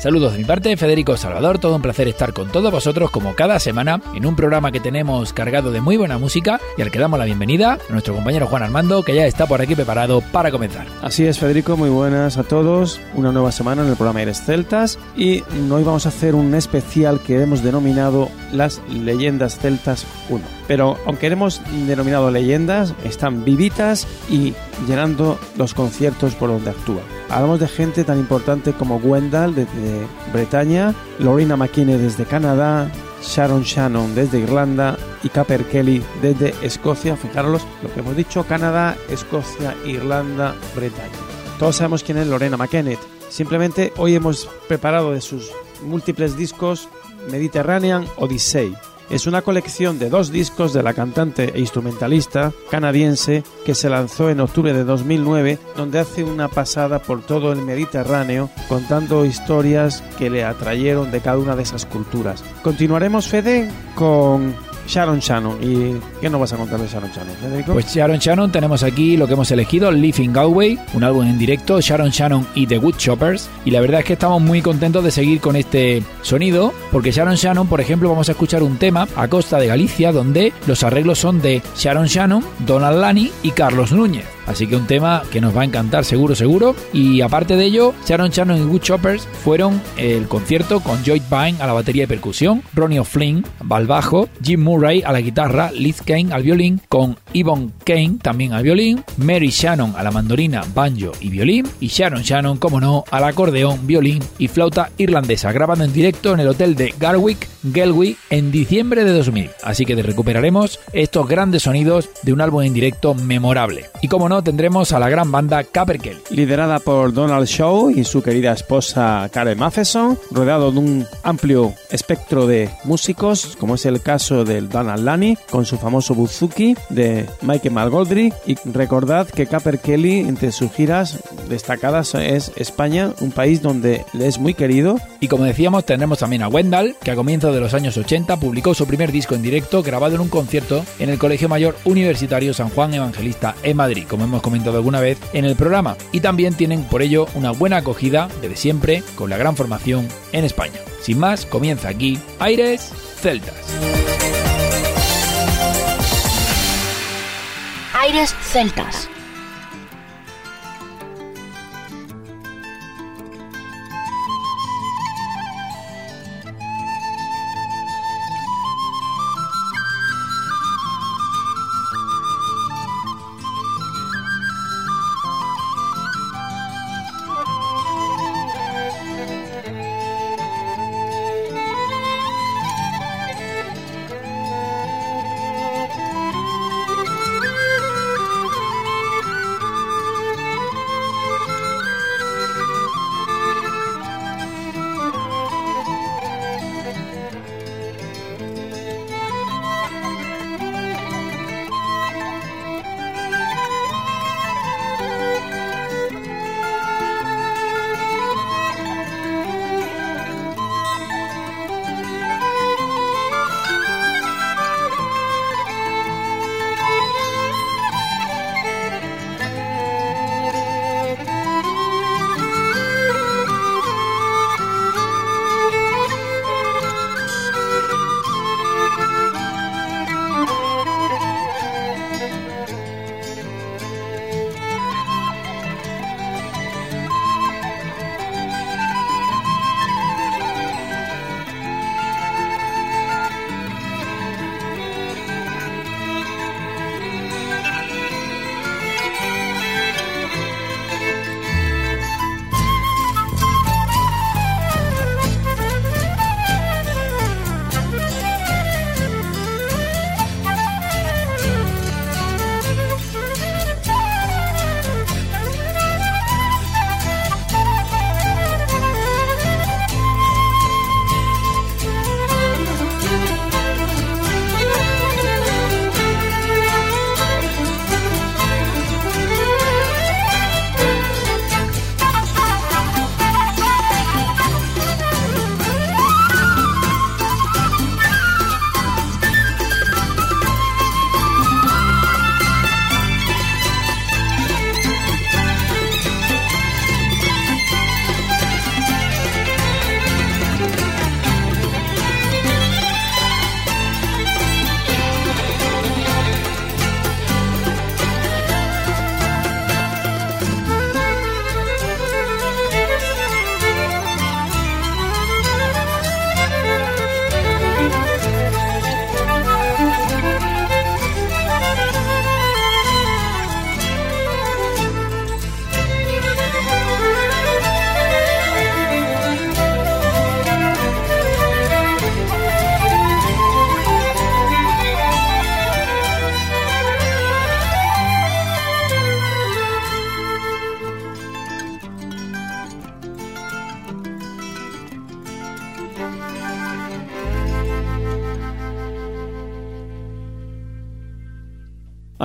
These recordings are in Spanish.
Saludos de mi parte, Federico Salvador, todo un placer estar con todos vosotros como cada semana en un programa que tenemos cargado de muy buena música y al que damos la bienvenida a nuestro compañero Juan Armando que ya está por aquí preparado para comenzar. Así es Federico, muy buenas a todos, una nueva semana en el programa Aires Celtas y hoy vamos a hacer un especial que hemos denominado las leyendas celtas 1. Pero aunque hemos denominado leyendas, están vivitas y llenando los conciertos por donde actúan. Hablamos de gente tan importante como Gwendal desde Bretaña, Lorena McKinney desde Canadá, Sharon Shannon desde Irlanda y Caper Kelly desde Escocia. Fijaros lo que hemos dicho, Canadá, Escocia, Irlanda, Bretaña. Todos sabemos quién es Lorena McKenna. Simplemente hoy hemos preparado de sus múltiples discos Mediterranean Odyssey, es una colección de dos discos de la cantante e instrumentalista canadiense que se lanzó en octubre de 2009, donde hace una pasada por todo el Mediterráneo contando historias que le atrayeron de cada una de esas culturas. Continuaremos, Fede, con Sharon Shannon. ¿Y qué nos vas a contar de Sharon Shannon, Federico? Pues Sharon Shannon tenemos aquí lo que hemos elegido, Living Galway, un álbum en directo, Sharon Shannon y The Wood Choppers. Y la verdad es que estamos muy contentos de seguir con este sonido, porque Sharon Shannon, por ejemplo, vamos a escuchar un tema a costa de Galicia, donde los arreglos son de Sharon Shannon, Donald Lani y Carlos Núñez. Así que un tema que nos va a encantar seguro, seguro. Y aparte de ello, Sharon Shannon y Wood Choppers fueron el concierto con Joy Vine a la batería y percusión, Ronnie O'Flynn al bajo, Jim Murray a la guitarra, Liz Kane al violín, con Yvonne Kane también al violín, Mary Shannon a la mandolina, banjo y violín, y Sharon Shannon, como no, al acordeón, violín y flauta irlandesa, grabando en directo en el hotel de Garwick, Galway, en diciembre de 2000. Así que recuperaremos estos grandes sonidos de un álbum en directo memorable. Y como no, tendremos a la gran banda Caperkel. Liderada por Donald Shaw y su querida esposa Karen Matheson, rodeado de un amplio espectro de músicos, como es el caso del Donald Lani, con su famoso buzuki de Michael Malgoldry. Y recordad que Kelly entre sus giras destacadas, es España, un país donde es muy querido. Y como decíamos, tendremos también a Wendell, que a comienzos de los años 80 publicó su primer disco en directo grabado en un concierto en el Colegio Mayor Universitario San Juan Evangelista en Madrid, como hemos comentado alguna vez en el programa. Y también tienen por ello una buena acogida desde siempre con la gran formación en España. Sin más, comienza aquí Aires Celtas. Aires Celtas.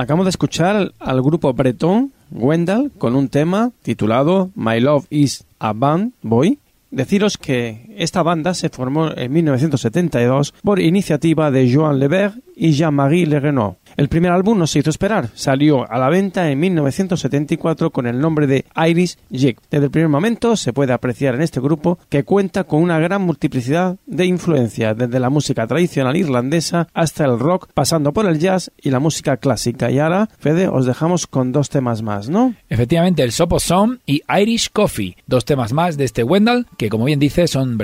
Acabamos de escuchar al grupo bretón Wendell con un tema titulado My Love is a Band Boy. Deciros que esta banda se formó en 1972 por iniciativa de Joan Lebert y Jean-Marie Le Renault. El primer álbum no se hizo esperar, salió a la venta en 1974 con el nombre de Iris Jig. Desde el primer momento se puede apreciar en este grupo que cuenta con una gran multiplicidad de influencias, desde la música tradicional irlandesa hasta el rock, pasando por el jazz y la música clásica. Y ahora, Fede, os dejamos con dos temas más, ¿no? Efectivamente, el Sopo Song y Irish Coffee, dos temas más de este Wendell, que como bien dice son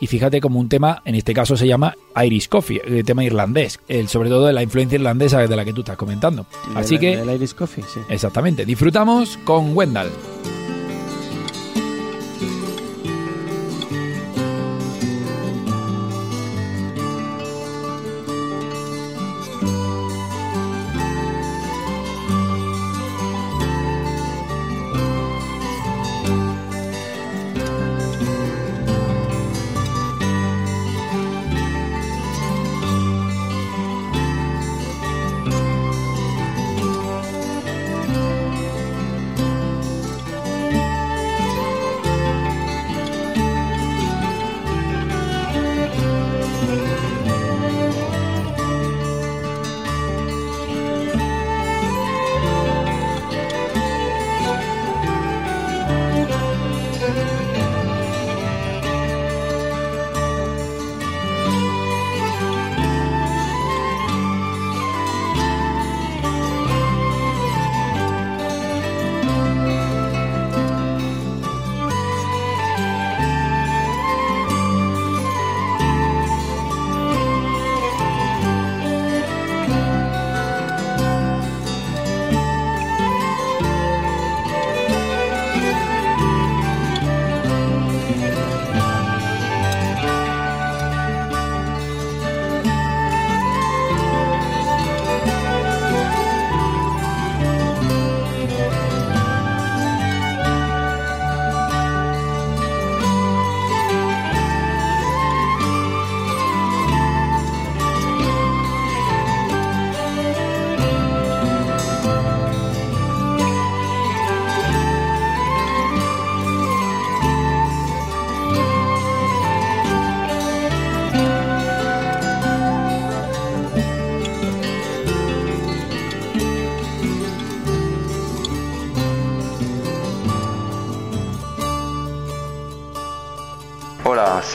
y fíjate como un tema, en este caso se llama Irish Coffee, el tema irlandés, el, sobre todo de la influencia irlandesa de la que tú estás comentando. Así que... El Irish Coffee, sí. Exactamente. Disfrutamos con Wendell.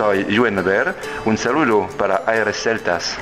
Soy Joan Ver. Un saludo para Aires Celtas.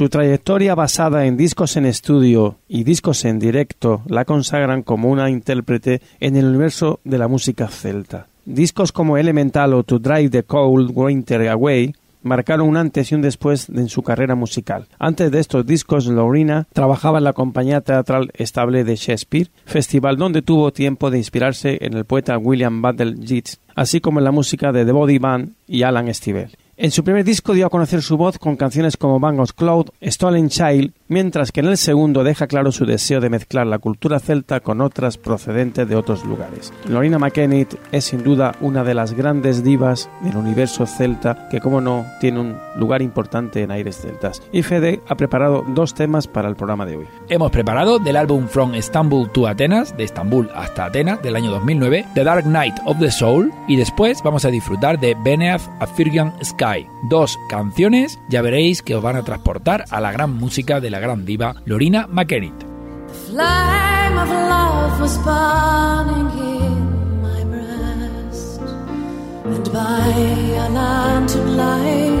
Su trayectoria basada en discos en estudio y discos en directo la consagran como una intérprete en el universo de la música celta. Discos como Elemental o To Drive the Cold Winter Away marcaron un antes y un después en su carrera musical. Antes de estos discos, Lorena trabajaba en la compañía teatral estable de Shakespeare, festival donde tuvo tiempo de inspirarse en el poeta William Butler Yeats, así como en la música de The Body Band y Alan Stivell. En su primer disco dio a conocer su voz con canciones como Bangos Cloud, Stolen Child, mientras que en el segundo deja claro su deseo de mezclar la cultura celta con otras procedentes de otros lugares. Lorena McKennitt es sin duda una de las grandes divas del universo celta que, como no, tiene un lugar importante en Aires Celtas. Y Fede ha preparado dos temas para el programa de hoy. Hemos preparado del álbum From Istanbul to Atenas, de Estambul hasta Atenas, del año 2009, The Dark Night of the Soul, y después vamos a disfrutar de Beneath a Sky. Dos canciones, ya veréis que os van a transportar a la gran música de la gran diva Lorina McKennitt. and by a lantern light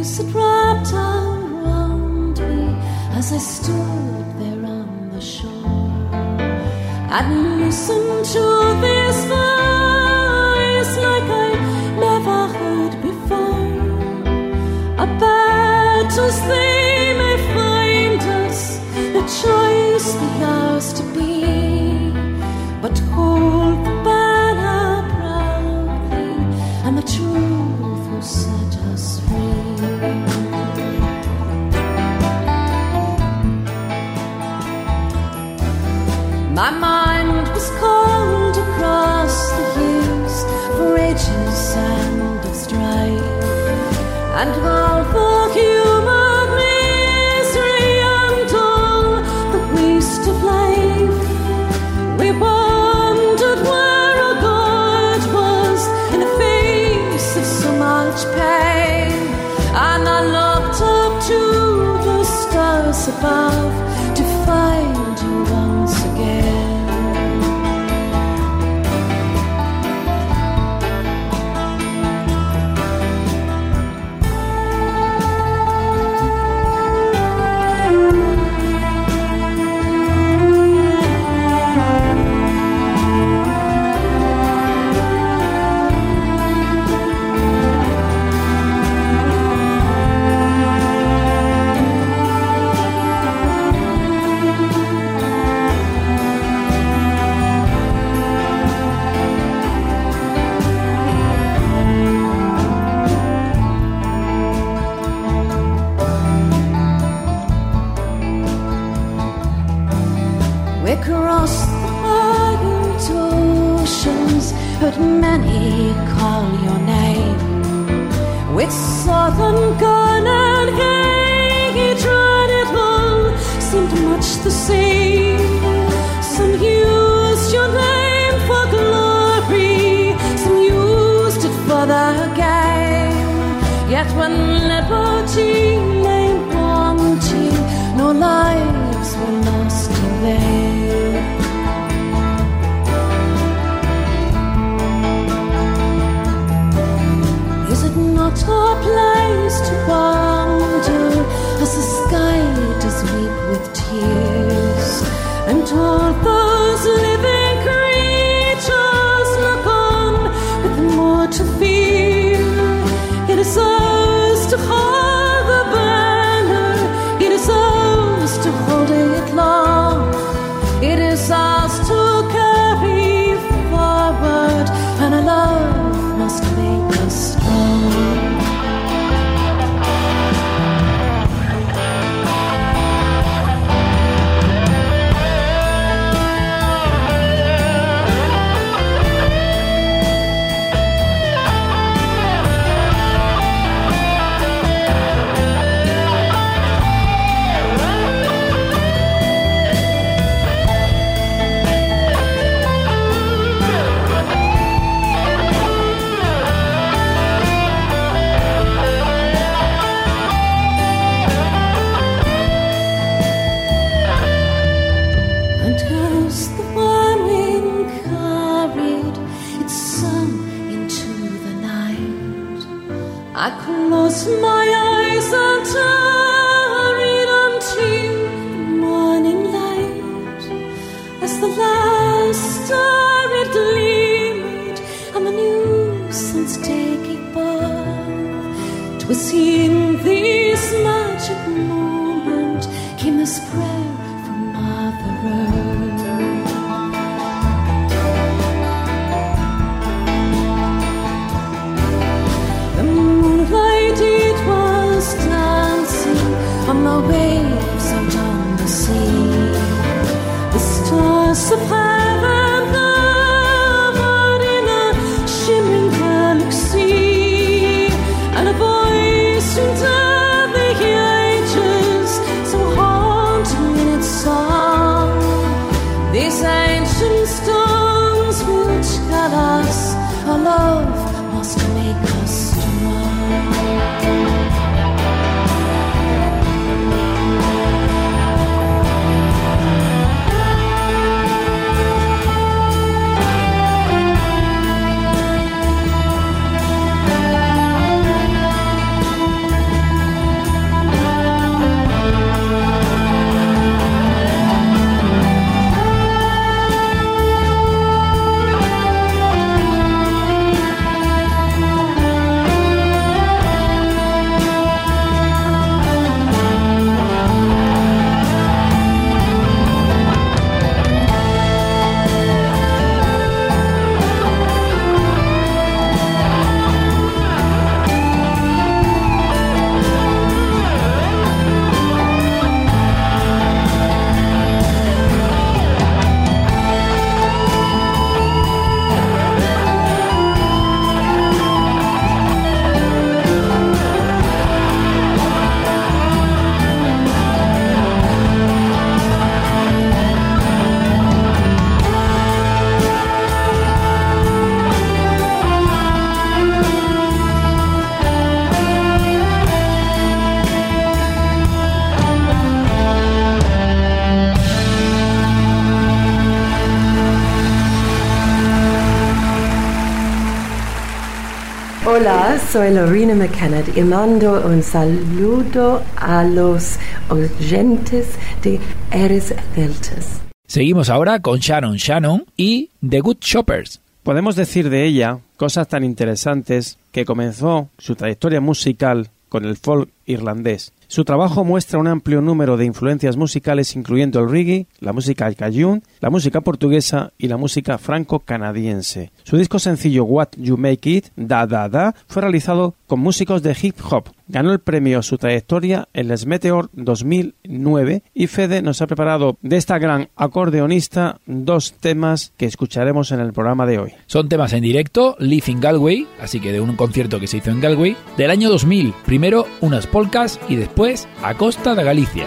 leaves that wrapped around me as I stood there on the shore. I'd listened to this voice like I never heard before. A battle's they may find us, the choice the ours to be, but who? across the wide oceans but many call your name. With southern gun and hatred it all seemed much the same. not a place to wander as the sky does weep with tears and all I close my eyes and unto the morning light as the last star it gleamed and the new sun's gave birth. 'Twas in soy Lorena McKenna y mando un saludo a los oyentes de Eres Celtas. Seguimos ahora con Sharon Shannon y The Good Shoppers. Podemos decir de ella cosas tan interesantes que comenzó su trayectoria musical con el folk irlandés. Su trabajo muestra un amplio número de influencias musicales incluyendo el reggae, la música cajun, la música portuguesa y la música franco-canadiense. Su disco sencillo What You Make It, Da Da Da, fue realizado con músicos de hip hop. Ganó el premio a su trayectoria en Les Meteor 2009 y Fede nos ha preparado de esta gran acordeonista dos temas que escucharemos en el programa de hoy. Son temas en directo, Live in Galway, así que de un concierto que se hizo en Galway, del año 2000. Primero unas polcas y después a Costa de Galicia.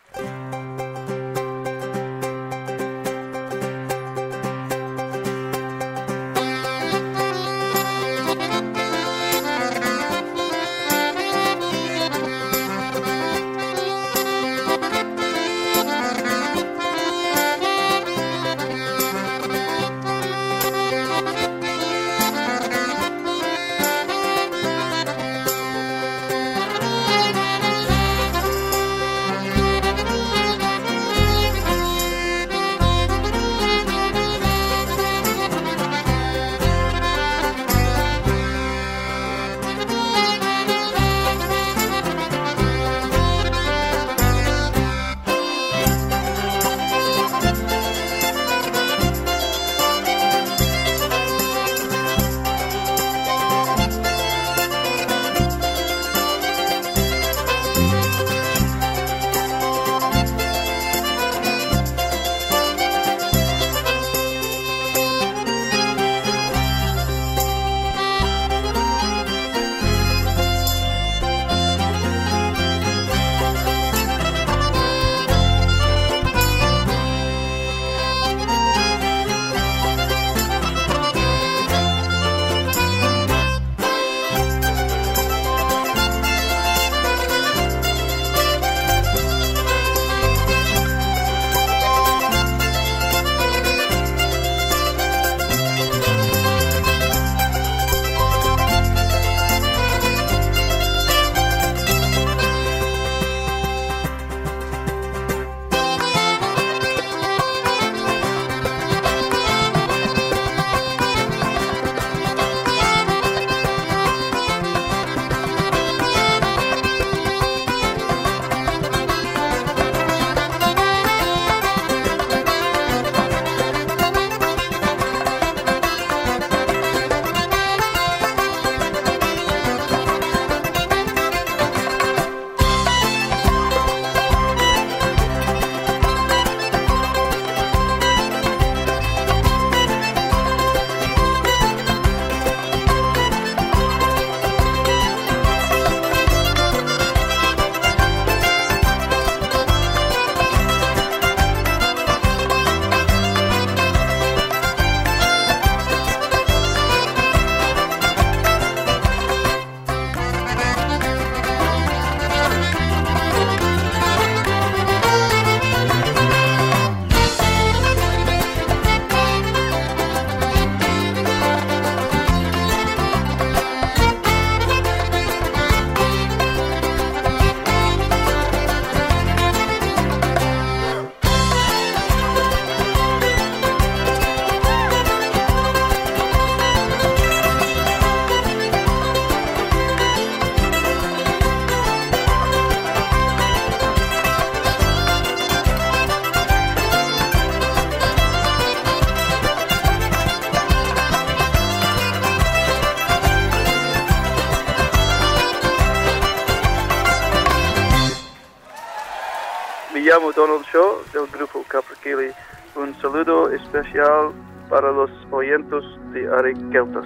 Especial para los oyentes de Are Celtas.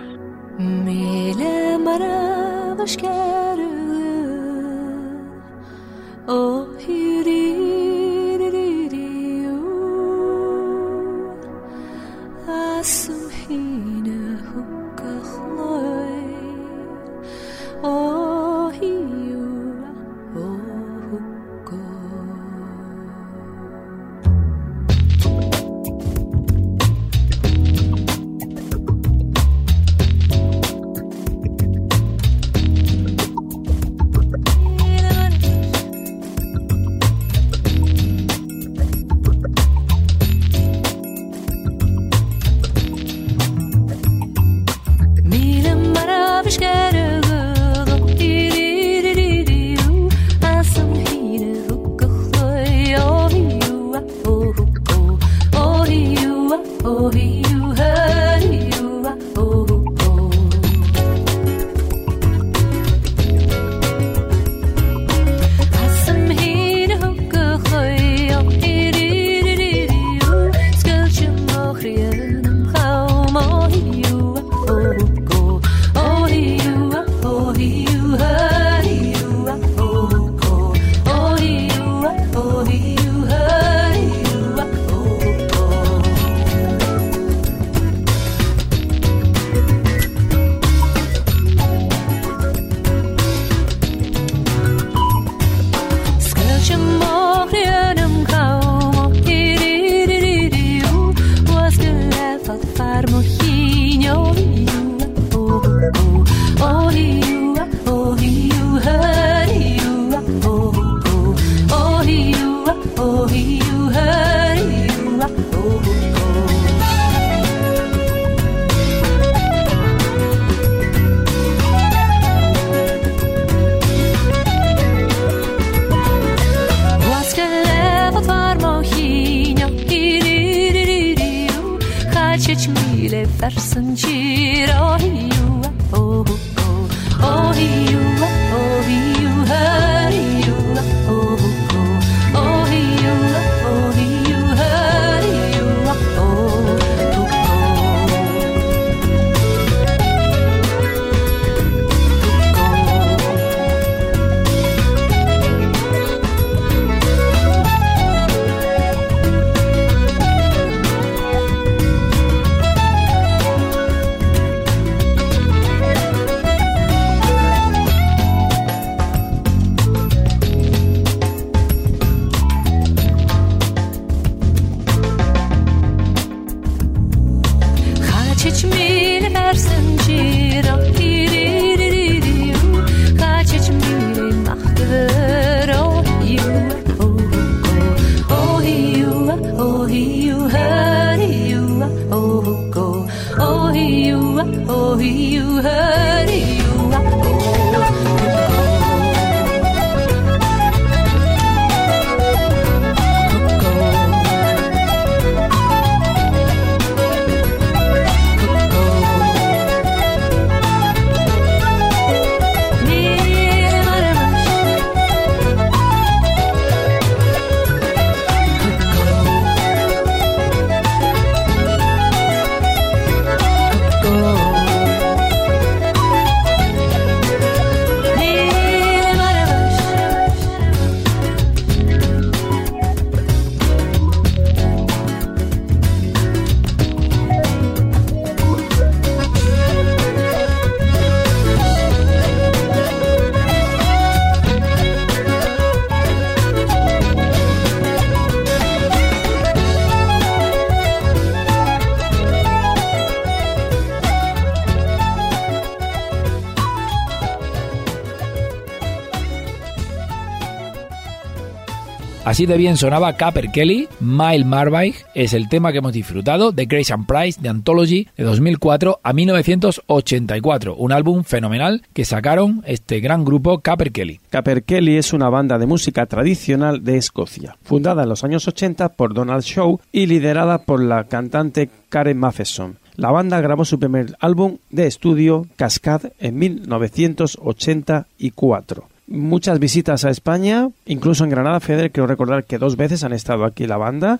Mele maravillas quero hiriririo Así de bien sonaba Capper Kelly, Mile Marvike es el tema que hemos disfrutado de Grace and Price de Anthology de 2004 a 1984, un álbum fenomenal que sacaron este gran grupo Capper Kelly. Capper Kelly es una banda de música tradicional de Escocia, fundada en los años 80 por Donald Shaw y liderada por la cantante Karen Matheson. La banda grabó su primer álbum de estudio, Cascade, en 1984 muchas visitas a España, incluso en Granada, Feder, quiero recordar que dos veces han estado aquí la banda.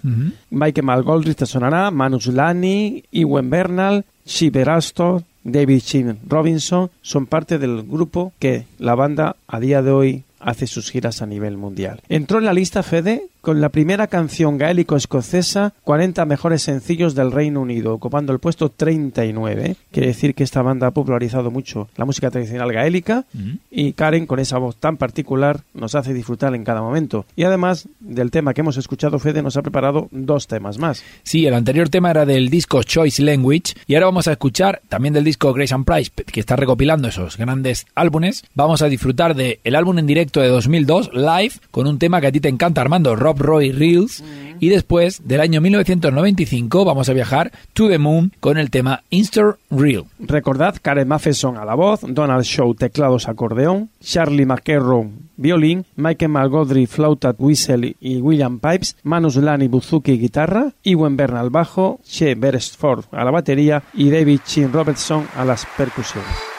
Michael Malgoldrich te sonará, Manus Lani, Ewen Bernal, Shiver Astor, David Chin Robinson, son parte del grupo que la banda a día de hoy hace sus giras a nivel mundial. Entró en la lista Fede con la primera canción gaélico-escocesa 40 mejores sencillos del Reino Unido, ocupando el puesto 39. Quiere decir que esta banda ha popularizado mucho la música tradicional gaélica y Karen, con esa voz tan particular, nos hace disfrutar en cada momento. Y además del tema que hemos escuchado, Fede nos ha preparado dos temas más. Sí, el anterior tema era del disco Choice Language y ahora vamos a escuchar también del disco Grace and Price, que está recopilando esos grandes álbumes. Vamos a disfrutar del el álbum en directo de 2002, Live, con un tema que a ti te encanta, Armando, Rob Roy Reels. Y después, del año 1995, vamos a viajar to the Moon con el tema Insta Real. Recordad Karen Matheson a la voz, Donald Shaw teclados acordeón, Charlie McErrow violín, Michael Malgodry flauta, whistle y William Pipes, Manus Lani buzuki guitarra, Ewan Bernal bajo, Che Beresford a la batería y David Chin Robertson a las percusiones.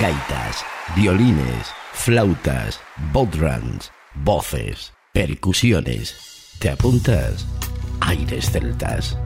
Gaitas, violines, flautas, bodrums, voces, percusiones. ¿Te apuntas? Aires celtas.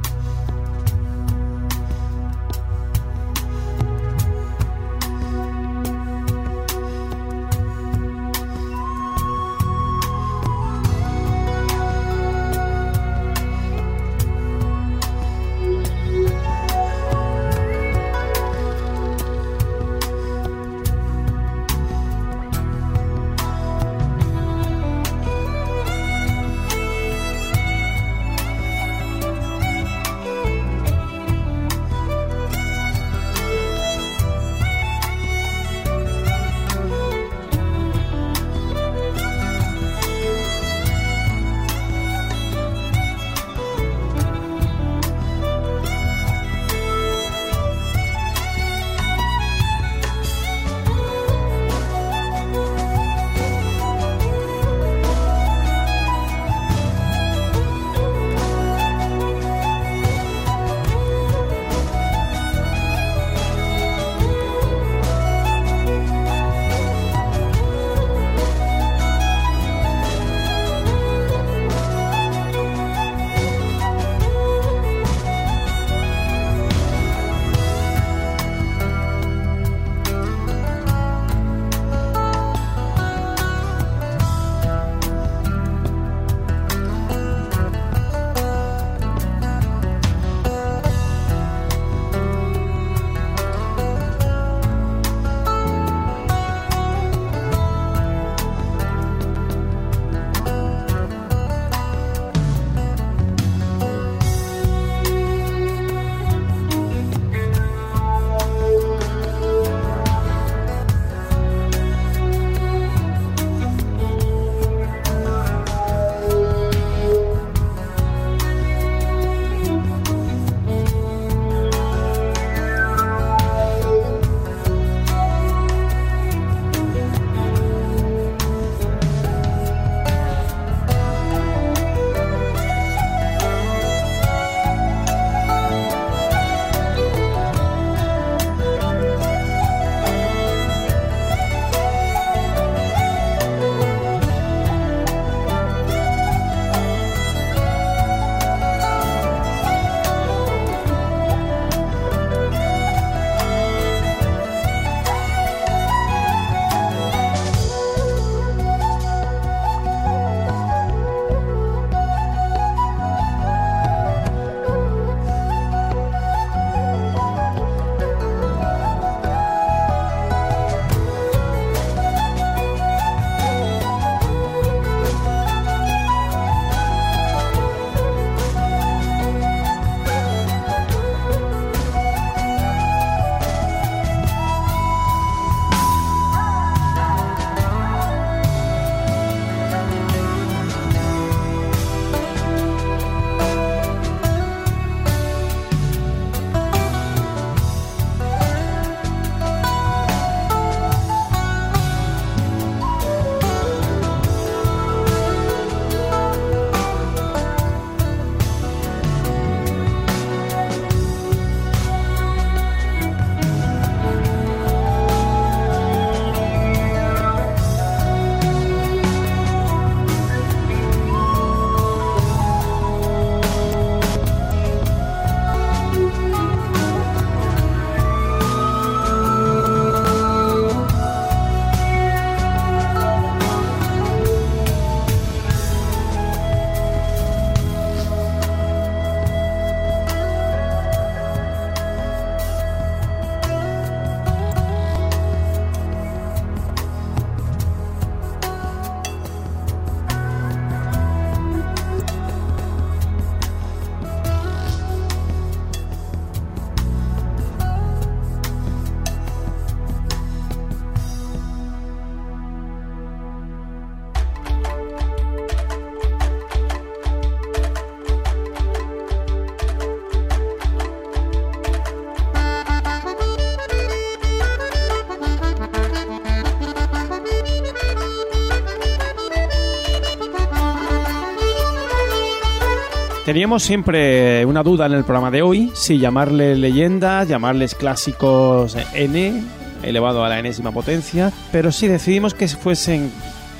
Teníamos siempre una duda en el programa de hoy, si llamarle leyendas, llamarles clásicos N elevado a la enésima potencia, pero sí decidimos que fuesen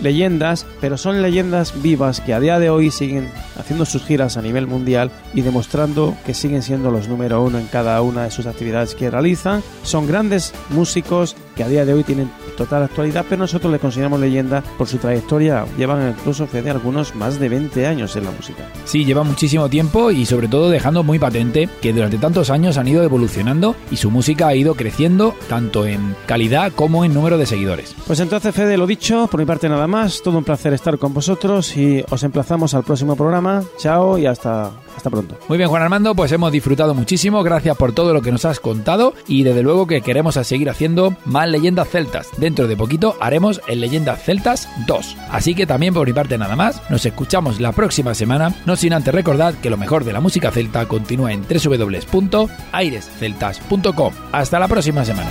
leyendas, pero son leyendas vivas que a día de hoy siguen haciendo sus giras a nivel mundial y demostrando que siguen siendo los número uno en cada una de sus actividades que realizan. Son grandes músicos que a día de hoy tienen total actualidad, pero nosotros le consideramos leyenda por su trayectoria. Llevan incluso, Fede, algunos más de 20 años en la música. Sí, lleva muchísimo tiempo y sobre todo dejando muy patente que durante tantos años han ido evolucionando y su música ha ido creciendo tanto en calidad como en número de seguidores. Pues entonces, Fede, lo dicho, por mi parte nada más, todo un placer estar con vosotros y os emplazamos al próximo programa. Chao y hasta, hasta pronto. Muy bien, Juan Armando, pues hemos disfrutado muchísimo. Gracias por todo lo que nos has contado y desde luego que queremos seguir haciendo más leyendas celtas. Dentro de poquito haremos el Leyendas Celtas 2. Así que también por mi parte nada más, nos escuchamos la próxima semana, no sin antes recordar que lo mejor de la música celta continúa en www.airesceltas.com. Hasta la próxima semana.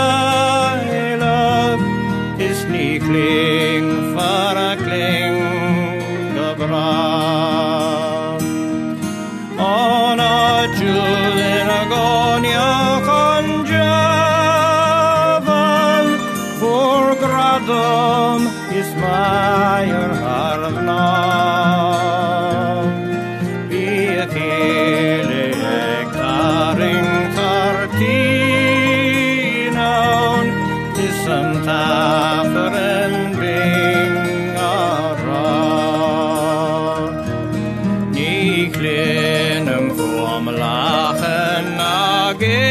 ageon,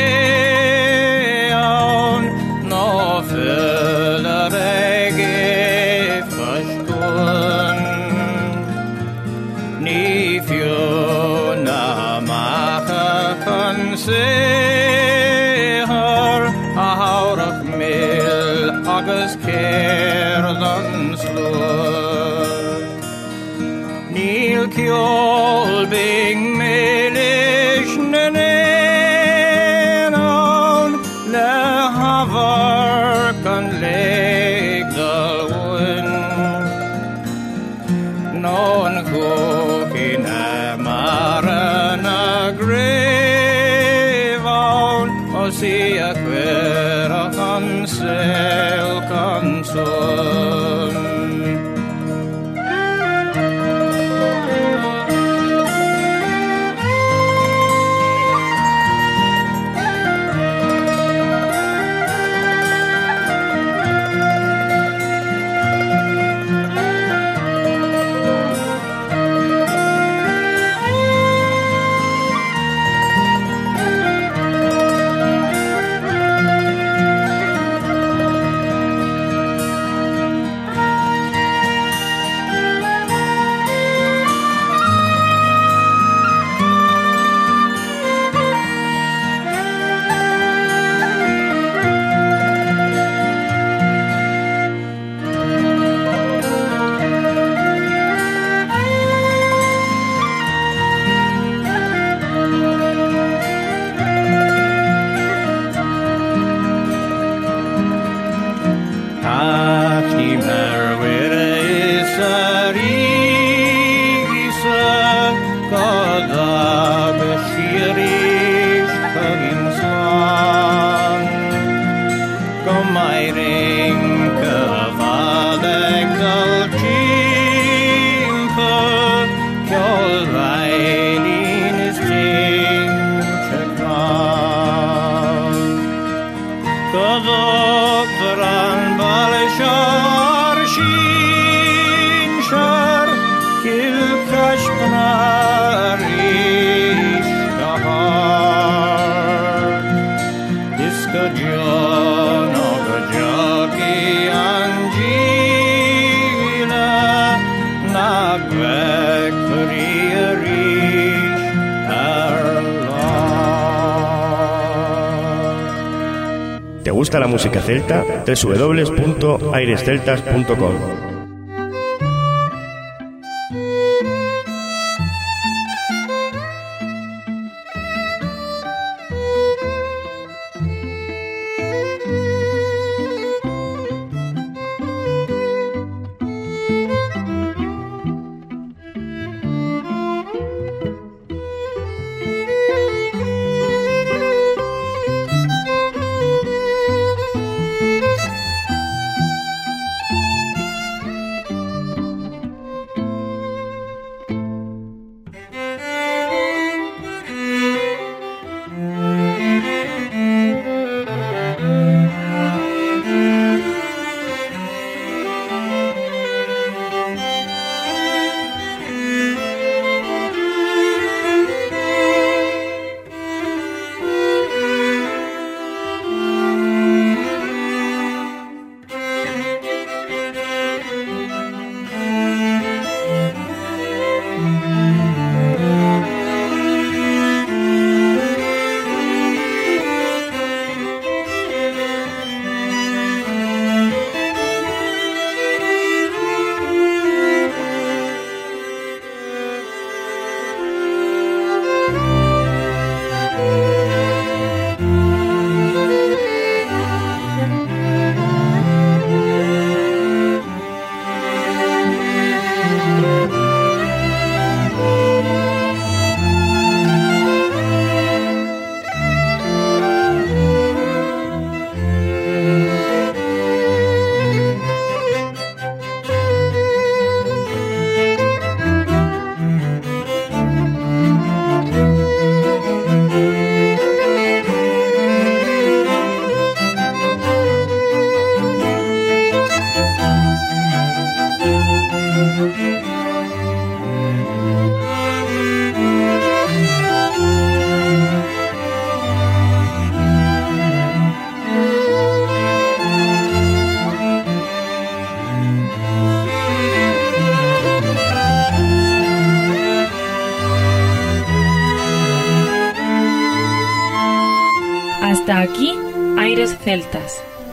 gusta la música celta, www.airesceltas.com.